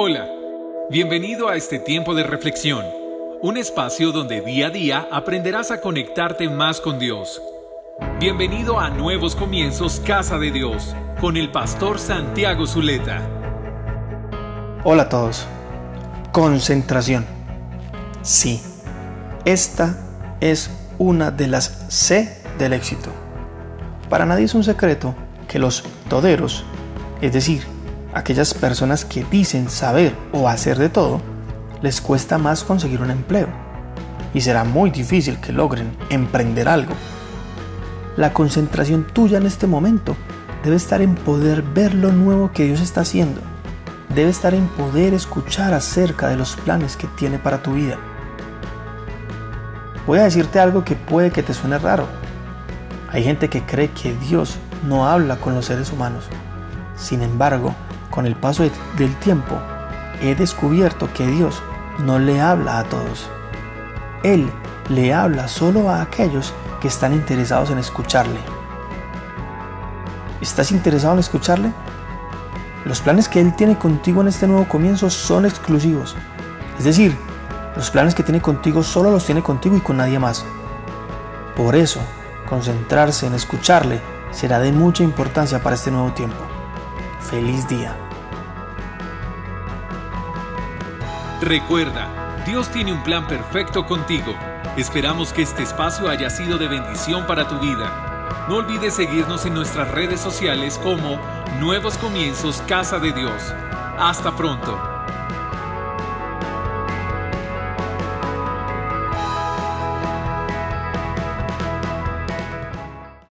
Hola, bienvenido a este tiempo de reflexión, un espacio donde día a día aprenderás a conectarte más con Dios. Bienvenido a Nuevos Comienzos Casa de Dios con el pastor Santiago Zuleta. Hola a todos. Concentración. Sí, esta es una de las C del éxito. Para nadie es un secreto que los toderos, es decir, aquellas personas que dicen saber o hacer de todo, les cuesta más conseguir un empleo y será muy difícil que logren emprender algo. La concentración tuya en este momento debe estar en poder ver lo nuevo que Dios está haciendo. Debe estar en poder escuchar acerca de los planes que tiene para tu vida. Voy a decirte algo que puede que te suene raro. Hay gente que cree que Dios no habla con los seres humanos. Sin embargo, con el paso del tiempo, he descubierto que Dios no le habla a todos. Él le habla solo a aquellos que están interesados en escucharle. ¿Estás interesado en escucharle? Los planes que Él tiene contigo en este nuevo comienzo son exclusivos. Es decir, los planes que tiene contigo solo los tiene contigo y con nadie más. Por eso, concentrarse en escucharle será de mucha importancia para este nuevo tiempo. Feliz día. Recuerda, Dios tiene un plan perfecto contigo. Esperamos que este espacio haya sido de bendición para tu vida. No olvides seguirnos en nuestras redes sociales como Nuevos Comienzos Casa de Dios. Hasta pronto.